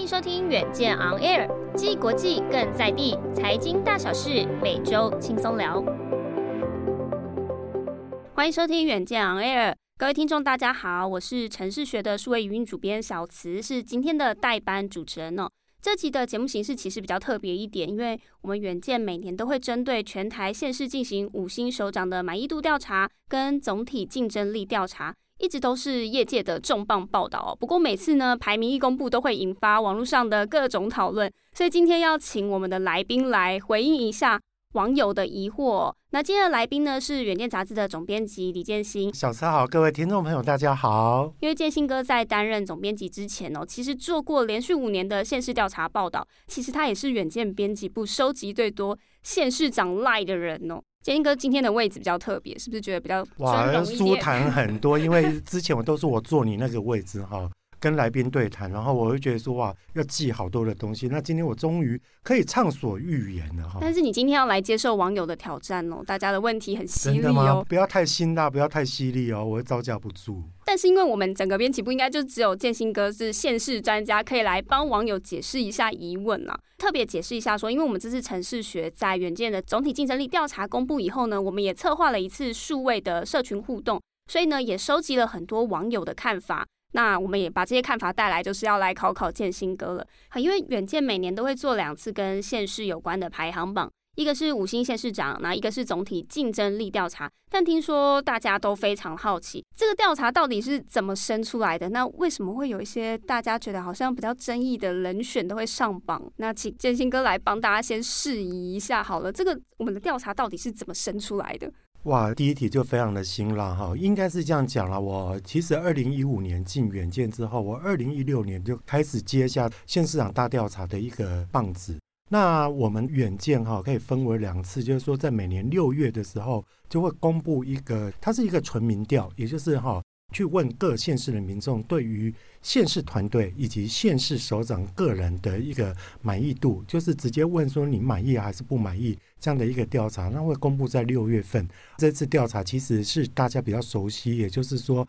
欢迎收听远见 On Air，既国际更在地，财经大小事每周轻松聊。欢迎收听远见 On Air，各位听众大家好，我是城市学的数位语音主编小慈，是今天的代班主持人哦。这期的节目形式其实比较特别一点，因为我们远见每年都会针对全台县市进行五星首长的满意度调查跟总体竞争力调查，一直都是业界的重磅报道。哦不过每次呢，排名一公布都会引发网络上的各种讨论，所以今天要请我们的来宾来回应一下。网友的疑惑。那今天的来宾呢，是远见杂志的总编辑李建新。小慈好，各位听众朋友，大家好。因为建新哥在担任总编辑之前哦，其实做过连续五年的县市调查报道。其实他也是远见编辑部收集最多县市长赖的人哦。建英哥今天的位置比较特别，是不是觉得比较哇 舒坦很多？因为之前我都是我坐你那个位置哈。跟来宾对谈，然后我会觉得说哇，要记好多的东西。那今天我终于可以畅所欲言了哈。但是你今天要来接受网友的挑战哦，大家的问题很犀利哦。不要太辛辣，不要太犀利哦，我会招架不住。但是因为我们整个编辑部应该就只有建新哥是现世专家，可以来帮网友解释一下疑问啊。特别解释一下说，因为我们这次城市学在远见的总体竞争力调查公布以后呢，我们也策划了一次数位的社群互动，所以呢也收集了很多网友的看法。那我们也把这些看法带来，就是要来考考建新哥了。因为远见每年都会做两次跟县市有关的排行榜，一个是五星县市长，那一个是总体竞争力调查。但听说大家都非常好奇，这个调查到底是怎么生出来的？那为什么会有一些大家觉得好像比较争议的人选都会上榜？那请建新哥来帮大家先释疑一下好了。这个我们的调查到底是怎么生出来的？哇，第一题就非常的辛辣哈，应该是这样讲了。我其实二零一五年进远见之后，我二零一六年就开始接下县市长大调查的一个棒子。那我们远见哈可以分为两次，就是说在每年六月的时候就会公布一个，它是一个纯民调，也就是哈。去问各县市的民众对于县市团队以及县市首长个人的一个满意度，就是直接问说你满意还是不满意这样的一个调查，那会公布在六月份。这次调查其实是大家比较熟悉，也就是说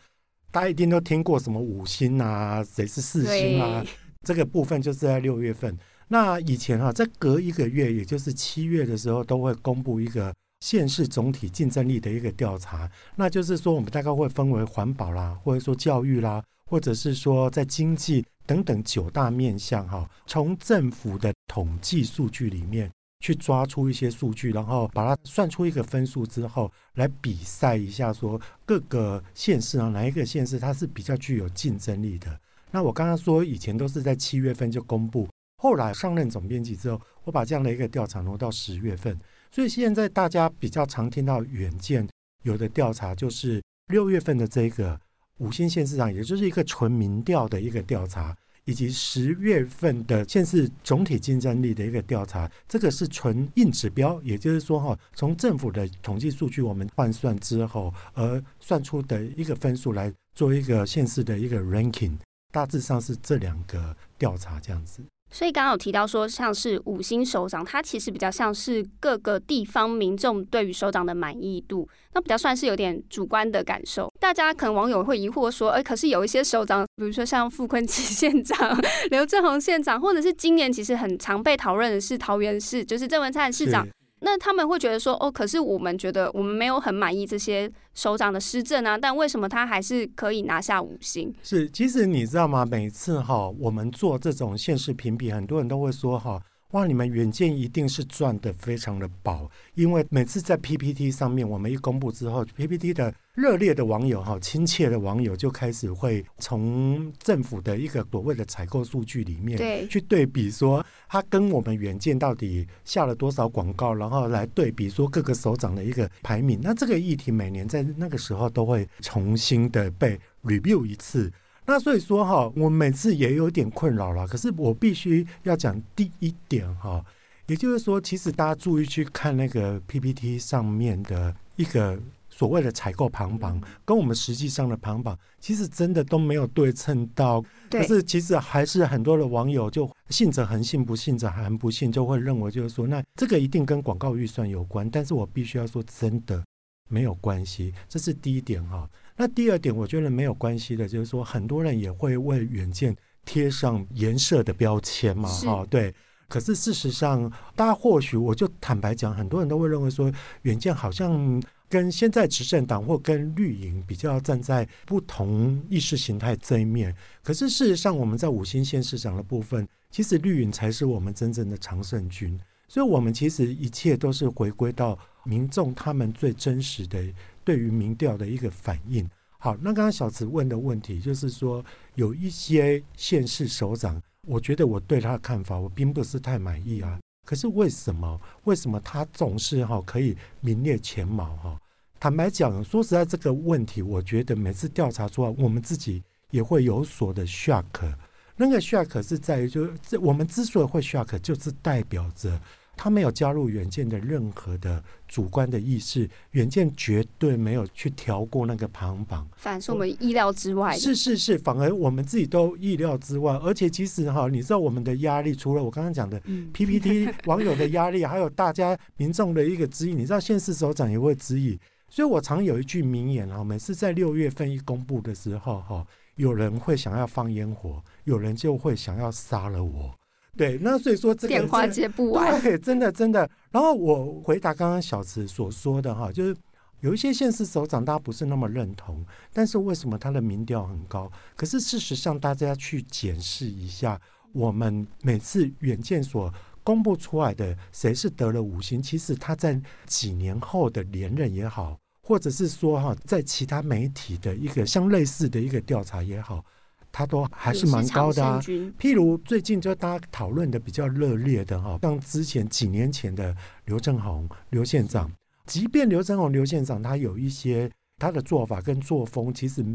大家一定都听过什么五星啊，谁是四星啊，这个部分就是在六月份。那以前啊，在隔一个月，也就是七月的时候，都会公布一个。县市总体竞争力的一个调查，那就是说，我们大概会分为环保啦，或者说教育啦，或者是说在经济等等九大面向哈，从政府的统计数据里面去抓出一些数据，然后把它算出一个分数之后，来比赛一下，说各个县市啊，哪一个县市它是比较具有竞争力的。那我刚刚说以前都是在七月份就公布，后来上任总编辑之后，我把这样的一个调查挪到十月份。所以现在大家比较常听到远见有的调查，就是六月份的这个五星县市长，也就是一个纯民调的一个调查，以及十月份的县市总体竞争力的一个调查，这个是纯硬指标，也就是说哈，从政府的统计数据我们换算之后而算出的一个分数来做一个县市的一个 ranking，大致上是这两个调查这样子。所以刚刚有提到说，像是五星首长，它其实比较像是各个地方民众对于首长的满意度，那比较算是有点主观的感受。大家可能网友会疑惑说，哎，可是有一些首长，比如说像傅昆萁 县长、刘正宏县长，或者是今年其实很常被讨论的是桃园市，就是郑文灿市长。那他们会觉得说，哦，可是我们觉得我们没有很满意这些首长的施政啊，但为什么他还是可以拿下五星？是，其实你知道吗？每次哈，我们做这种现实评比，很多人都会说哈。哇！你们远见一定是赚的非常的饱，因为每次在 PPT 上面，我们一公布之后，PPT 的热烈的网友哈，亲切的网友就开始会从政府的一个所谓的采购数据里面，对，去对比说他跟我们远见到底下了多少广告，然后来对比说各个首长的一个排名。那这个议题每年在那个时候都会重新的被 review 一次。那所以说哈，我每次也有点困扰了。可是我必须要讲第一点哈，也就是说，其实大家注意去看那个 PPT 上面的一个所谓的采购排行榜，跟我们实际上的排行榜，其实真的都没有对称到。可是其实还是很多的网友就信者恒信，不信者恒不信，就会认为就是说，那这个一定跟广告预算有关。但是我必须要说，真的没有关系。这是第一点哈。那第二点，我觉得没有关系的，就是说很多人也会为远见贴上颜色的标签嘛，哈，对。可是事实上，大家或许我就坦白讲，很多人都会认为说，远见好像跟现在执政党或跟绿营比较站在不同意识形态这一面。可是事实上，我们在五星县市长的部分，其实绿营才是我们真正的常胜军。所以，我们其实一切都是回归到民众他们最真实的。对于民调的一个反应，好，那刚刚小慈问的问题就是说，有一些县市首长，我觉得我对他的看法我并不是太满意啊。可是为什么？为什么他总是哈可以名列前茅哈？坦白讲，说实在这个问题，我觉得每次调查出来，我们自己也会有所的 shock。那个 shock 是在于，就这我们之所以会 shock，就是代表着。他没有加入远见的任何的主观的意识，远见绝对没有去调过那个排行榜，反而是我们意料之外。是是是，反而我们自己都意料之外。而且其实哈，你知道我们的压力，除了我刚刚讲的 PPT 网友的压力，还有大家民众的一个质疑。你知道县市首长也会质疑，所以我常有一句名言啊，每次在六月份一公布的时候哈，有人会想要放烟火，有人就会想要杀了我。对，那所以说这个电话接不完，对，真的真的。然后我回答刚刚小池所说的哈，就是有一些县市首长大家不是那么认同，但是为什么他的民调很高？可是事实上，大家去检视一下，我们每次远见所公布出来的谁是得了五星，其实他在几年后的连任也好，或者是说哈，在其他媒体的一个像类似的一个调查也好。他都还是蛮高的啊，譬如最近就大家讨论的比较热烈的哈，像之前几年前的刘正宏刘县长，即便刘正宏刘县长他有一些他的做法跟作风，其实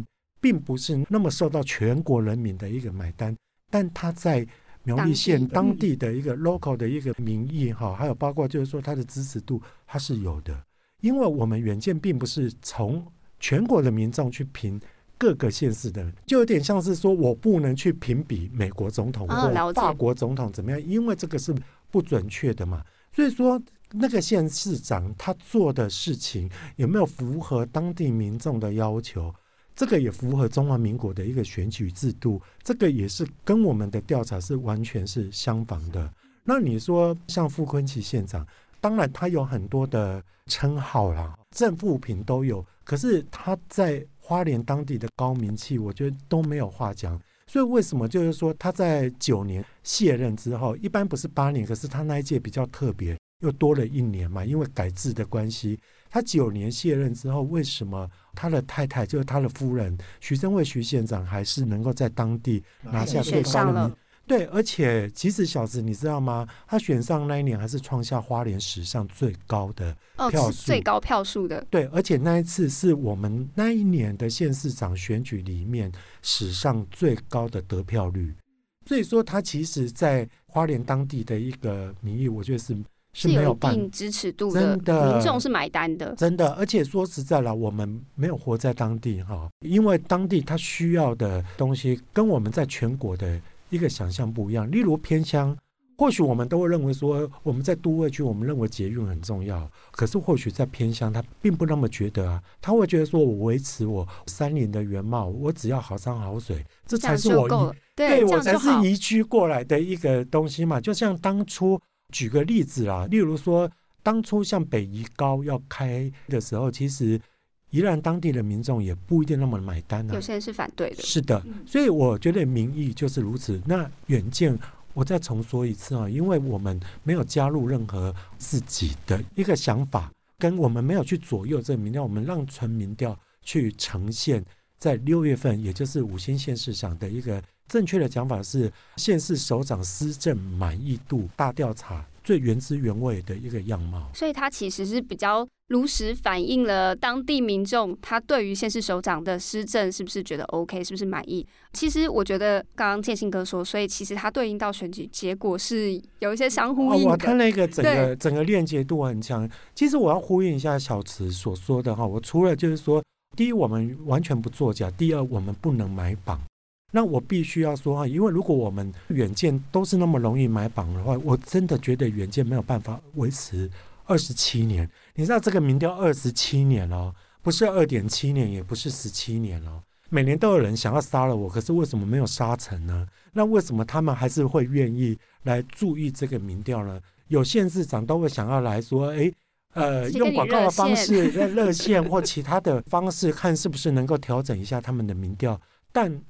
并不是那么受到全国人民的一个买单，但他在苗栗县当地的一个 local 的一个民意哈，还有包括就是说他的支持度他是有的，因为我们远见并不是从全国的民众去评。各个县市的人，就有点像是说，我不能去评比美国总统或法国总统怎么样，因为这个是不准确的嘛。所以说，那个县市长他做的事情有没有符合当地民众的要求，这个也符合中华民国的一个选举制度，这个也是跟我们的调查是完全是相仿的。那你说像傅昆奇县长，当然他有很多的称号啦，正副评都有，可是他在。花莲当地的高名气，我觉得都没有话讲。所以为什么就是说他在九年卸任之后，一般不是八年，可是他那一届比较特别，又多了一年嘛，因为改制的关系。他九年卸任之后，为什么他的太太就是他的夫人徐正惠徐县长还是能够在当地拿下最高的名？对，而且其实小子，你知道吗？他选上那一年还是创下花莲史上最高的票数，哦，最高票数的。对，而且那一次是我们那一年的县市长选举里面史上最高的得票率。所以说，他其实在花莲当地的一个民意，我觉得是是没有一定支持度的，真的民众是买单的，真的。而且说实在了，我们没有活在当地哈，因为当地他需要的东西跟我们在全国的。一个想象不一样，例如偏乡，或许我们都会认为说，我们在都会区，我们认为捷运很重要，可是或许在偏乡，他并不那么觉得啊，他会觉得说，我维持我山林的原貌，我只要好山好水，这才是我移，对，我才是移居过来的一个东西嘛。就像当初举个例子啦，例如说，当初像北宜高要开的时候，其实。宜兰当地的民众也不一定那么买单呢、啊，有些人是反对的。是的，所以我觉得民意就是如此。那远见，我再重说一次啊，因为我们没有加入任何自己的一个想法，跟我们没有去左右这个民调，我们让纯民调去呈现，在六月份，也就是五星县市长的一个正确的讲法是县市首长施政满意度大调查。最原汁原味的一个样貌，所以它其实是比较如实反映了当地民众他对于县市首长的施政是不是觉得 OK，是不是满意？其实我觉得刚刚建兴哥说，所以其实它对应到选举结果是有一些相呼应的。我看那个整个整个链接度很强。其实我要呼应一下小池所说的哈，我除了就是说，第一我们完全不作假，第二我们不能买榜。那我必须要说哈，因为如果我们远见都是那么容易买榜的话，我真的觉得远见没有办法维持。二十七年，你知道这个民调二十七年了，不是二点七年，也不是十七年了。每年都有人想要杀了我，可是为什么没有杀成呢？那为什么他们还是会愿意来注意这个民调呢？有县市长都会想要来说，诶，呃，用广告的方式、在热线或其他的方式，看是不是能够调整一下他们的民调，但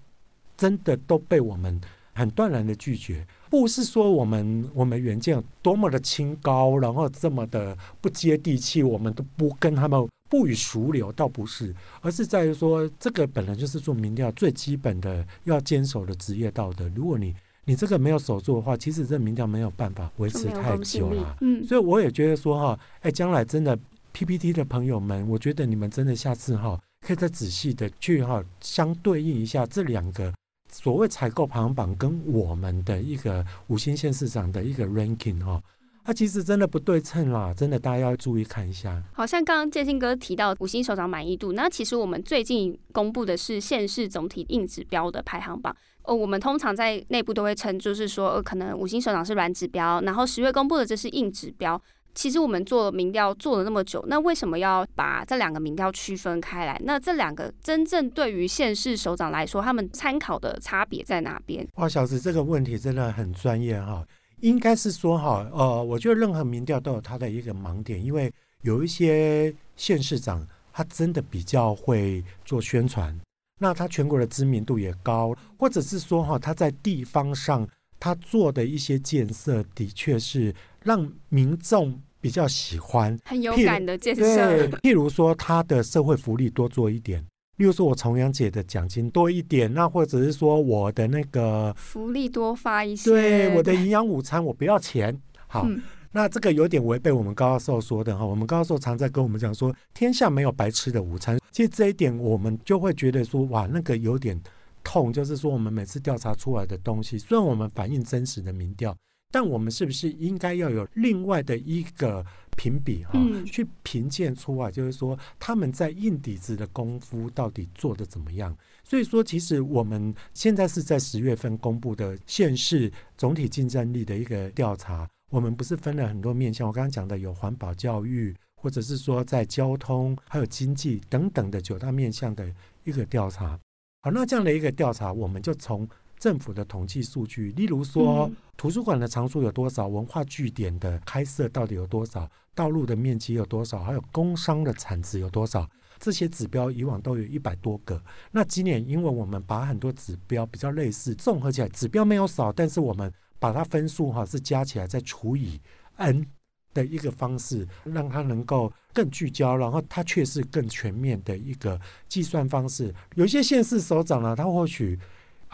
真的都被我们很断然的拒绝。不是说我们我们远见多么的清高，然后这么的不接地气，我们都不跟他们不与俗流，倒不是，而是在于说这个本来就是做民调最基本的要坚守的职业道德。如果你你这个没有守住的话，其实这民调没有办法维持太久了。嗯，所以我也觉得说哈，哎，将来真的 PPT 的朋友们，我觉得你们真的下次哈，可以再仔细的去哈相对应一下这两个。所谓采购排行榜跟我们的一个五星县市长的一个 ranking 哈，它其实真的不对称啦，真的大家要注意看一下。好像刚刚建兴哥提到五星首长满意度，那其实我们最近公布的是县市总体硬指标的排行榜。哦，我们通常在内部都会称，就是说，呃，可能五星首长是软指标，然后十月公布的这是硬指标。其实我们做民调做了那么久，那为什么要把这两个民调区分开来？那这两个真正对于县市首长来说，他们参考的差别在哪边？哇，小子，这个问题真的很专业哈。应该是说哈，呃，我觉得任何民调都有它的一个盲点，因为有一些县市长他真的比较会做宣传，那他全国的知名度也高，或者是说哈，他在地方上他做的一些建设的确是让民众。比较喜欢很有感的建设，对，譬如说他的社会福利多做一点，例如说我重阳节的奖金多一点，那或者是说我的那个福利多发一些，对，我的营养午餐我不要钱，好，嗯、那这个有点违背我们高教授说的哈，我们高教授常在跟我们讲说，天下没有白吃的午餐，其实这一点我们就会觉得说，哇，那个有点痛，就是说我们每次调查出来的东西，虽然我们反映真实的民调。但我们是不是应该要有另外的一个评比哈，去评鉴出啊，就是说他们在硬底子的功夫到底做得怎么样？所以说，其实我们现在是在十月份公布的县市总体竞争力的一个调查，我们不是分了很多面向，我刚刚讲的有环保、教育，或者是说在交通、还有经济等等的九大面向的一个调查。好，那这样的一个调查，我们就从。政府的统计数据，例如说图书馆的藏书有多少，文化据点的开设到底有多少，道路的面积有多少，还有工商的产值有多少，这些指标以往都有一百多个。那今年因为我们把很多指标比较类似，综合起来指标没有少，但是我们把它分数哈是加起来再除以 n 的一个方式，让它能够更聚焦，然后它却是更全面的一个计算方式。有些县市首长呢，他或许。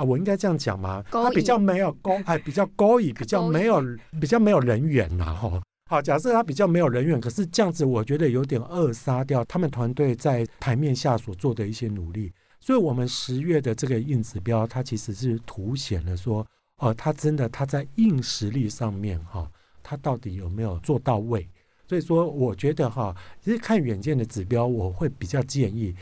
啊，我应该这样讲吗？他比较没有勾，哎，比较勾引，比较没有，比较没有人缘呐，哈。好，假设他比较没有人缘，可是这样子，我觉得有点扼杀掉他们团队在台面下所做的一些努力。所以，我们十月的这个硬指标，它其实是凸显了说，哦，他真的他在硬实力上面，哈，他到底有没有做到位？所以说，我觉得哈，其实看远见的指标，我会比较建议。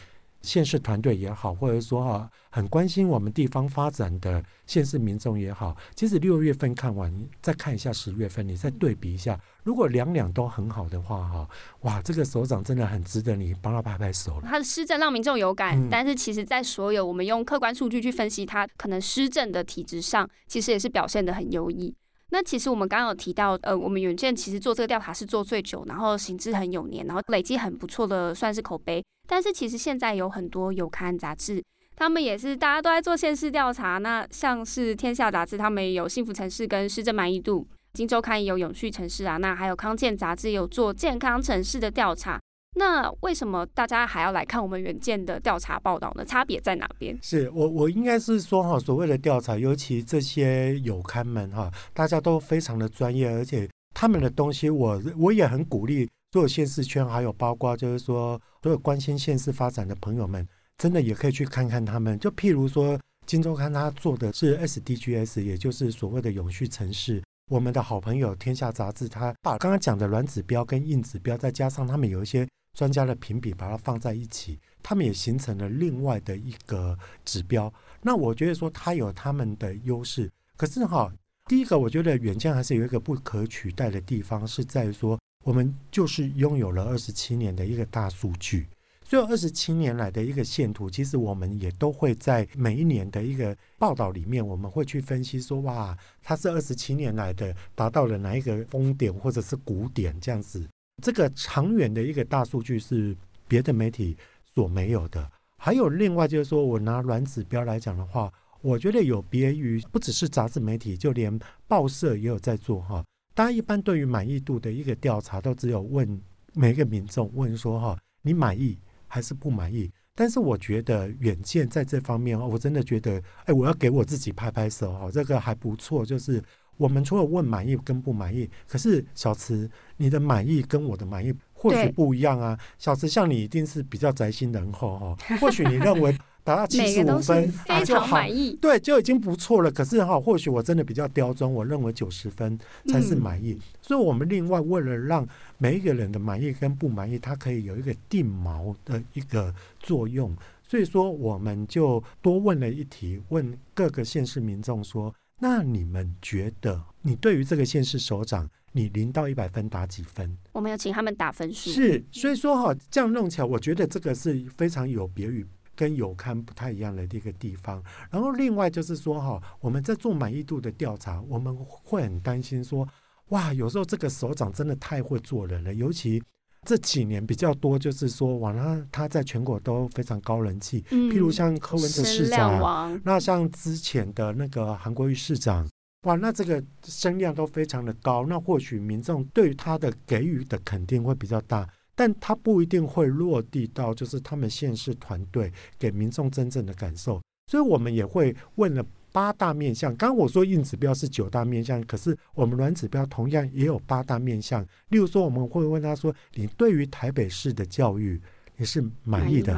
县市团队也好，或者说哈很关心我们地方发展的县市民众也好，其实六月份看完，再看一下十月份，你再对比一下，如果两两都很好的话，哈，哇，这个首长真的很值得你帮他拍拍手了。他的施政让民众有感，嗯、但是其实在所有我们用客观数据去分析他可能施政的体质上，其实也是表现的很优异。那其实我们刚刚有提到，呃，我们远见其实做这个调查是做最久，然后行之很有年，然后累积很不错的算是口碑。但是其实现在有很多有刊杂志，他们也是大家都在做县市调查。那像是天下杂志，他们也有幸福城市跟施政满意度；金周刊也有永续城市啊。那还有康健杂志有做健康城市的调查。那为什么大家还要来看我们远见的调查报道呢？差别在哪边？是我我应该是说哈，所谓的调查，尤其这些有刊们哈，大家都非常的专业，而且他们的东西我我也很鼓励所有县市圈，还有包括就是说所有关心县市发展的朋友们，真的也可以去看看他们。就譬如说，《金周刊》他做的是 SDGs，也就是所谓的永续城市。我们的好朋友《天下杂志》，他把刚刚讲的软指标跟硬指标，再加上他们有一些专家的评比，把它放在一起，他们也形成了另外的一个指标。那我觉得说，它有他们的优势。可是哈，第一个，我觉得远见还是有一个不可取代的地方，是在于说，我们就是拥有了二十七年的一个大数据。所以二十七年来的一个线图，其实我们也都会在每一年的一个报道里面，我们会去分析说，哇，它是二十七年来的达到了哪一个峰点或者是谷点这样子。这个长远的一个大数据是别的媒体所没有的。还有另外就是说，我拿软指标来讲的话，我觉得有别于不只是杂志媒体，就连报社也有在做哈。大家一般对于满意度的一个调查，都只有问每一个民众问说哈，你满意？还是不满意，但是我觉得远见在这方面，我真的觉得，哎，我要给我自己拍拍手哈，这个还不错。就是我们除了问满意跟不满意，可是小慈，你的满意跟我的满意或许不一样啊。小慈像你一定是比较宅心仁厚哦，或许你认为。达到七十五分，非常满意，对，就已经不错了。可是哈，或许我真的比较刁钻，我认为九十分才是满意。嗯、所以，我们另外为了让每一个人的满意跟不满意，它可以有一个定锚的一个作用。所以说，我们就多问了一题，问各个县市民众说：那你们觉得，你对于这个县市首长，你零到一百分打几分？我们有请他们打分数。是，所以说哈，这样弄起来，我觉得这个是非常有别于。跟有刊不太一样的一个地方，然后另外就是说哈，我们在做满意度的调查，我们会很担心说，哇，有时候这个首长真的太会做人了，尤其这几年比较多，就是说，哇，他他在全国都非常高人气，嗯、譬如像柯文哲市长，那像之前的那个韩国瑜市长，哇，那这个声量都非常的高，那或许民众对于他的给予的肯定会比较大。但他不一定会落地到，就是他们县市团队给民众真正的感受，所以我们也会问了八大面向。刚刚我说硬指标是九大面向，可是我们软指标同样也有八大面向。例如说，我们会问他说：“你对于台北市的教育，你是满意的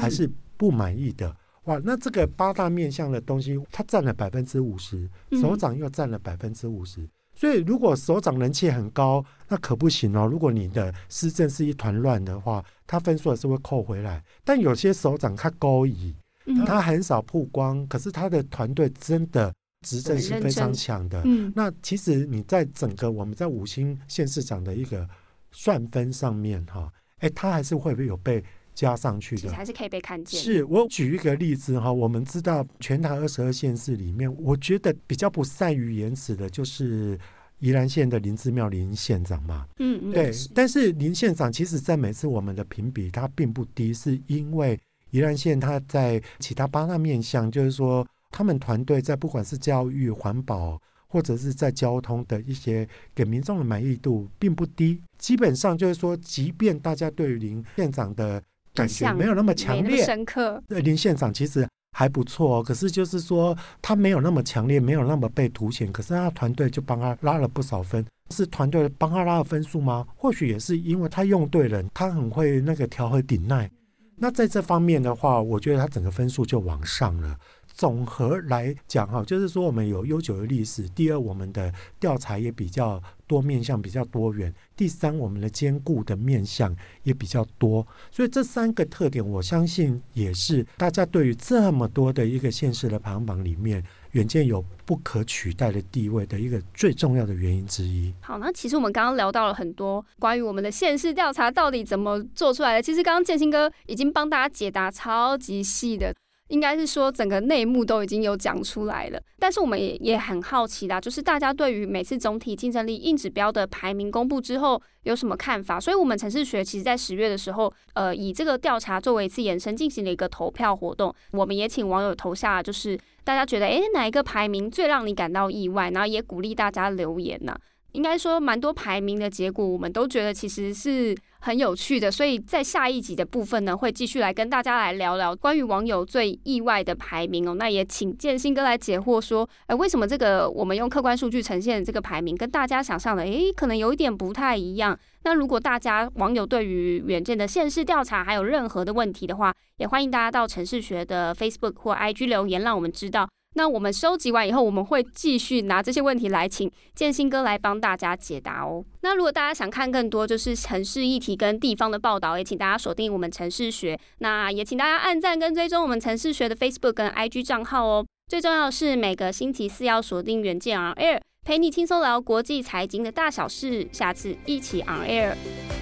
还是不满意的？”哇，那这个八大面向的东西，它占了百分之五十，首长又占了百分之五十。所以，如果首长人气很高，那可不行哦。如果你的施政是一团乱的话，他分数也是会扣回来。但有些首长他高以，他很少曝光，可是他的团队真的执政是非常强的。嗯那其实你在整个我们在五星县市长的一个算分上面，哈，哎，他还是会不会有被？加上去的，还是可以被看见。是我举一个例子哈，我们知道全台二十二县市里面，我觉得比较不善于言辞的，就是宜兰县的林志妙林县长嘛。嗯嗯，对。但是林县长其实在每次我们的评比，他并不低，是因为宜兰县他在其他八大面向，就是说他们团队在不管是教育、环保，或者是在交通的一些给民众的满意度并不低。基本上就是说，即便大家对于林县长的感觉没有那么强烈，深刻。林县长其实还不错，可是就是说他没有那么强烈，没有那么被凸显。可是他团队就帮他拉了不少分，是团队帮他拉了分数吗？或许也是因为他用对人，他很会那个调和顶耐。那在这方面的话，我觉得它整个分数就往上了。总和来讲哈，就是说我们有悠久的历史。第二，我们的调查也比较多面向，比较多元。第三，我们的兼顾的面向也比较多。所以这三个特点，我相信也是大家对于这么多的一个现实的排行榜里面，远见有不可取代的地位的一个最重要的原因之一。好，那其实我们刚刚聊到了很多关于我们的现实调查到底怎么做出来的。其实刚刚建新哥已经帮大家解答超级细的。应该是说整个内幕都已经有讲出来了，但是我们也也很好奇啦，就是大家对于每次总体竞争力硬指标的排名公布之后有什么看法？所以，我们城市学其实在十月的时候，呃，以这个调查作为一次延伸进行了一个投票活动，我们也请网友投下，就是大家觉得，诶，哪一个排名最让你感到意外？然后也鼓励大家留言呢、应该说，蛮多排名的结果，我们都觉得其实是很有趣的，所以在下一集的部分呢，会继续来跟大家来聊聊关于网友最意外的排名哦。那也请建新哥来解惑说，哎，为什么这个我们用客观数据呈现的这个排名跟大家想象的，哎，可能有一点不太一样。那如果大家网友对于远见的现实调查还有任何的问题的话，也欢迎大家到城市学的 Facebook 或 IG 留言，让我们知道。那我们收集完以后，我们会继续拿这些问题来请建新哥来帮大家解答哦。那如果大家想看更多就是城市议题跟地方的报道，也请大家锁定我们城市学。那也请大家按赞跟追踪我们城市学的 Facebook 跟 IG 账号哦。最重要是每个星期四要锁定远见 On Air，陪你轻松聊国际财经的大小事。下次一起 On Air。